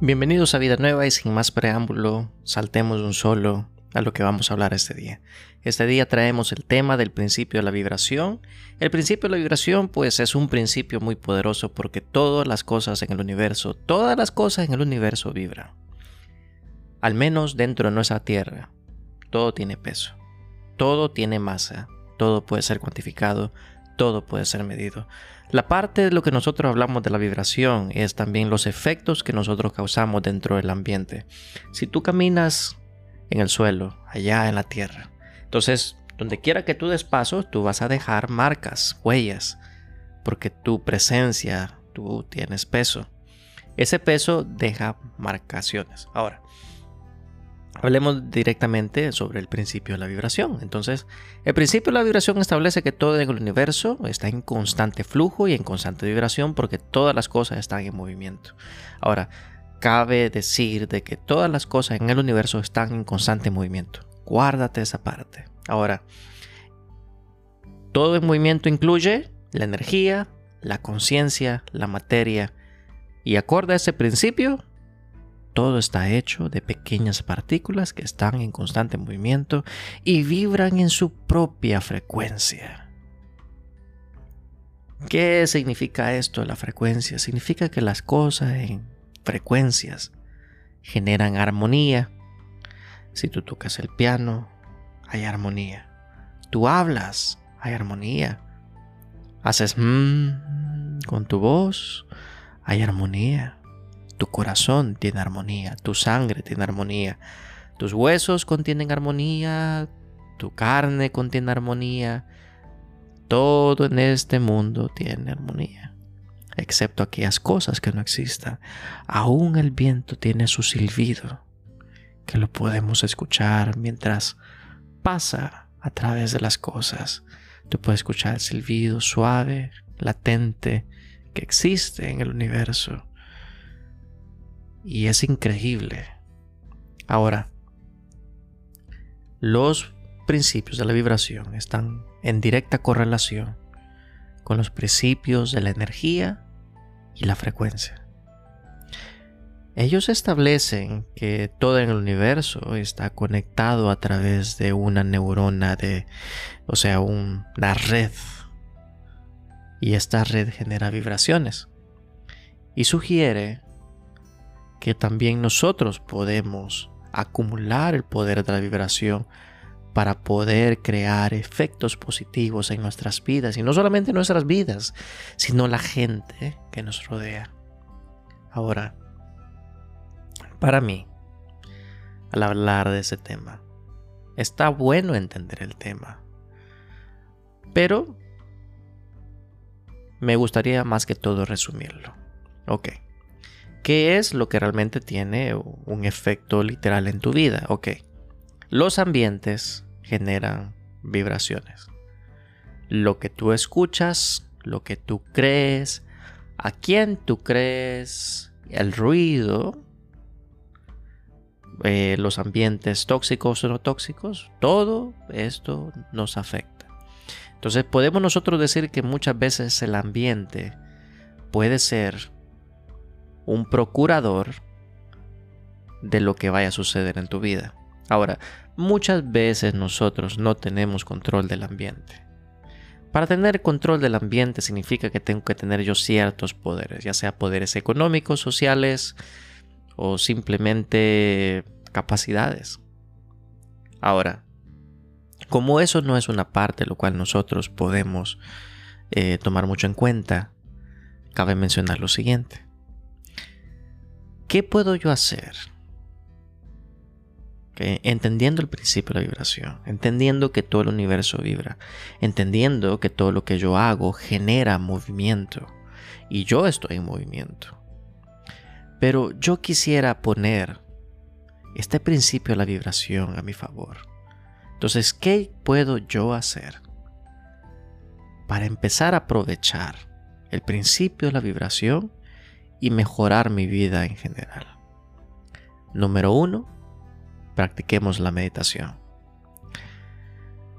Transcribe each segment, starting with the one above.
Bienvenidos a Vida Nueva y sin más preámbulo, saltemos un solo a lo que vamos a hablar este día. Este día traemos el tema del principio de la vibración. El principio de la vibración pues es un principio muy poderoso porque todas las cosas en el universo, todas las cosas en el universo vibran. Al menos dentro de nuestra Tierra, todo tiene peso, todo tiene masa, todo puede ser cuantificado, todo puede ser medido. La parte de lo que nosotros hablamos de la vibración es también los efectos que nosotros causamos dentro del ambiente. Si tú caminas en el suelo, allá en la tierra, entonces donde quiera que tú des paso, tú vas a dejar marcas, huellas, porque tu presencia, tú tienes peso. Ese peso deja marcaciones. Ahora, Hablemos directamente sobre el principio de la vibración. Entonces, el principio de la vibración establece que todo en el universo está en constante flujo y en constante vibración porque todas las cosas están en movimiento. Ahora, cabe decir de que todas las cosas en el universo están en constante movimiento. Guárdate esa parte. Ahora, todo en movimiento incluye la energía, la conciencia, la materia. Y acorde a ese principio, todo está hecho de pequeñas partículas que están en constante movimiento y vibran en su propia frecuencia. ¿Qué significa esto la frecuencia? Significa que las cosas en frecuencias generan armonía. Si tú tocas el piano, hay armonía. Tú hablas, hay armonía. Haces mmm con tu voz, hay armonía. Tu corazón tiene armonía, tu sangre tiene armonía, tus huesos contienen armonía, tu carne contiene armonía. Todo en este mundo tiene armonía, excepto aquellas cosas que no existan. Aún el viento tiene su silbido, que lo podemos escuchar mientras pasa a través de las cosas. Tú puedes escuchar el silbido suave, latente, que existe en el universo y es increíble. Ahora, los principios de la vibración están en directa correlación con los principios de la energía y la frecuencia. Ellos establecen que todo en el universo está conectado a través de una neurona de, o sea, una red. Y esta red genera vibraciones. Y sugiere que también nosotros podemos acumular el poder de la vibración para poder crear efectos positivos en nuestras vidas y no solamente en nuestras vidas, sino la gente que nos rodea. Ahora, para mí, al hablar de ese tema, está bueno entender el tema, pero me gustaría más que todo resumirlo. Ok. ¿Qué es lo que realmente tiene un efecto literal en tu vida? Ok, los ambientes generan vibraciones. Lo que tú escuchas, lo que tú crees, a quién tú crees, el ruido, eh, los ambientes tóxicos o no tóxicos, todo esto nos afecta. Entonces podemos nosotros decir que muchas veces el ambiente puede ser un procurador de lo que vaya a suceder en tu vida. Ahora, muchas veces nosotros no tenemos control del ambiente. Para tener control del ambiente significa que tengo que tener yo ciertos poderes, ya sea poderes económicos, sociales o simplemente capacidades. Ahora, como eso no es una parte lo cual nosotros podemos eh, tomar mucho en cuenta, cabe mencionar lo siguiente. ¿Qué puedo yo hacer? Entendiendo el principio de la vibración, entendiendo que todo el universo vibra, entendiendo que todo lo que yo hago genera movimiento y yo estoy en movimiento. Pero yo quisiera poner este principio de la vibración a mi favor. Entonces, ¿qué puedo yo hacer para empezar a aprovechar el principio de la vibración y mejorar mi vida en general. Número uno, practiquemos la meditación.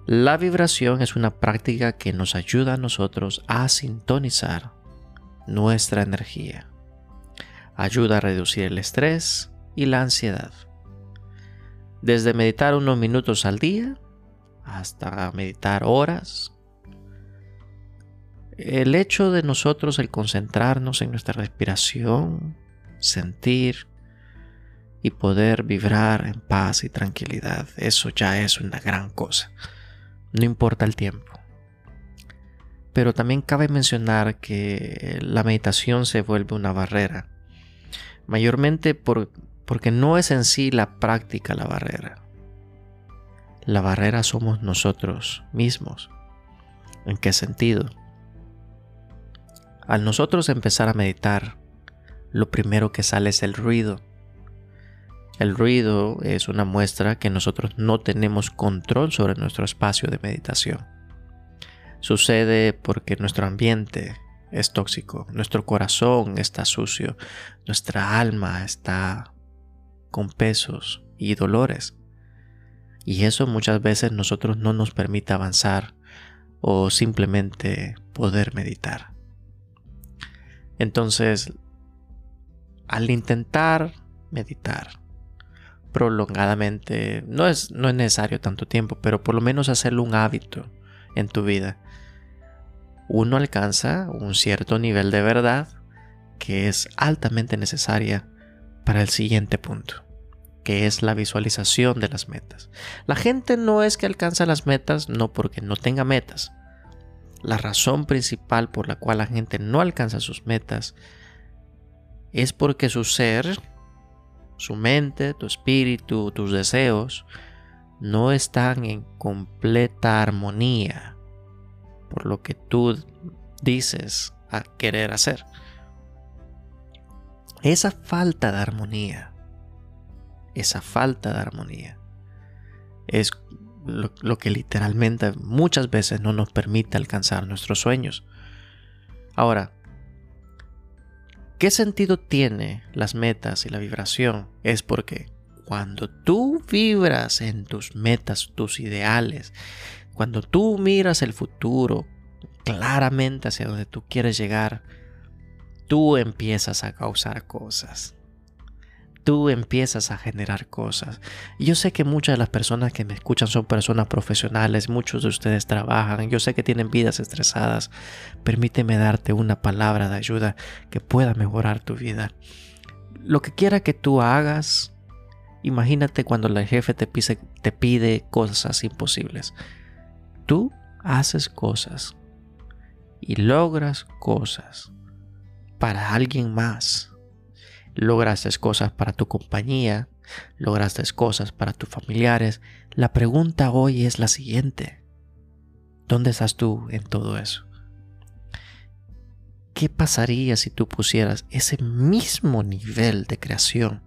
La vibración es una práctica que nos ayuda a nosotros a sintonizar nuestra energía. Ayuda a reducir el estrés y la ansiedad. Desde meditar unos minutos al día hasta meditar horas. El hecho de nosotros el concentrarnos en nuestra respiración, sentir y poder vibrar en paz y tranquilidad, eso ya es una gran cosa. No importa el tiempo. Pero también cabe mencionar que la meditación se vuelve una barrera, mayormente porque no es en sí la práctica la barrera. La barrera somos nosotros mismos. ¿En qué sentido? Al nosotros empezar a meditar, lo primero que sale es el ruido. El ruido es una muestra que nosotros no tenemos control sobre nuestro espacio de meditación. Sucede porque nuestro ambiente es tóxico, nuestro corazón está sucio, nuestra alma está con pesos y dolores. Y eso muchas veces nosotros no nos permite avanzar o simplemente poder meditar. Entonces, al intentar meditar prolongadamente, no es, no es necesario tanto tiempo, pero por lo menos hacerlo un hábito en tu vida uno alcanza un cierto nivel de verdad que es altamente necesaria para el siguiente punto, que es la visualización de las metas. La gente no es que alcanza las metas no porque no tenga metas. La razón principal por la cual la gente no alcanza sus metas es porque su ser, su mente, tu espíritu, tus deseos, no están en completa armonía por lo que tú dices a querer hacer. Esa falta de armonía, esa falta de armonía, es lo, que literalmente muchas veces no nos permite alcanzar nuestros sueños. Ahora, ¿qué sentido tiene las metas y la vibración? Es porque cuando tú vibras en tus metas, tus ideales, cuando tú miras el futuro claramente hacia donde tú quieres llegar, tú empiezas a causar cosas. Tú empiezas a generar cosas. Yo sé que muchas de las personas que me escuchan son personas profesionales, muchos de ustedes trabajan, yo sé que tienen vidas estresadas. Permíteme darte una palabra de ayuda que pueda mejorar tu vida. Lo que quiera que tú hagas, imagínate cuando el jefe te te pide cosas imposibles. Tú haces cosas y logras cosas para alguien más. Lograste cosas para tu compañía, lograste cosas para tus familiares. La pregunta hoy es la siguiente. ¿Dónde estás tú en todo eso? ¿Qué pasaría si tú pusieras ese mismo nivel de creación,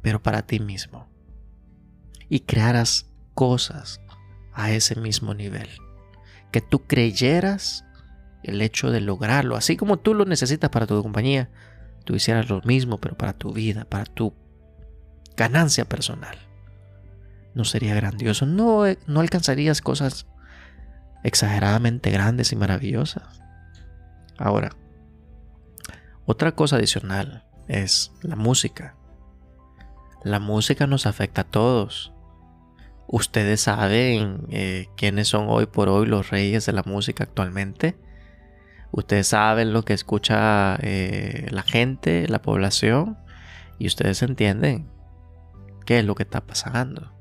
pero para ti mismo? Y crearas cosas a ese mismo nivel. Que tú creyeras el hecho de lograrlo, así como tú lo necesitas para tu compañía, tú hicieras lo mismo, pero para tu vida, para tu ganancia personal. No sería grandioso, no, no alcanzarías cosas exageradamente grandes y maravillosas. Ahora, otra cosa adicional es la música. La música nos afecta a todos. Ustedes saben eh, quiénes son hoy por hoy los reyes de la música actualmente. Ustedes saben lo que escucha eh, la gente, la población, y ustedes entienden qué es lo que está pasando.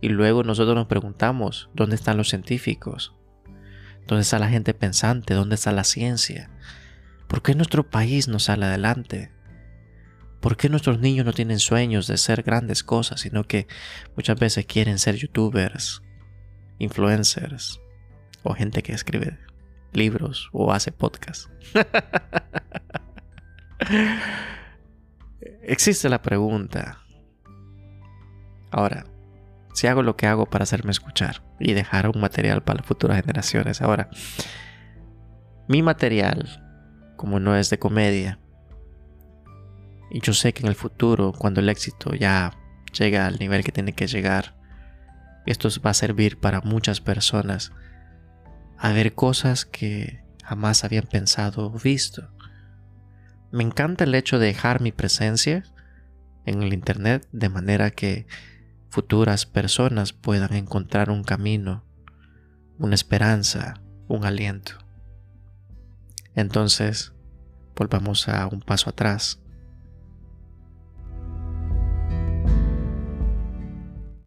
Y luego nosotros nos preguntamos, ¿dónde están los científicos? ¿Dónde está la gente pensante? ¿Dónde está la ciencia? ¿Por qué nuestro país no sale adelante? ¿Por qué nuestros niños no tienen sueños de ser grandes cosas, sino que muchas veces quieren ser youtubers, influencers o gente que escribe libros o hace podcasts? Existe la pregunta. Ahora, si hago lo que hago para hacerme escuchar y dejar un material para las futuras generaciones. Ahora, mi material, como no es de comedia, y yo sé que en el futuro, cuando el éxito ya llega al nivel que tiene que llegar, esto va a servir para muchas personas a ver cosas que jamás habían pensado o visto. Me encanta el hecho de dejar mi presencia en el Internet de manera que futuras personas puedan encontrar un camino, una esperanza, un aliento. Entonces, volvamos a un paso atrás.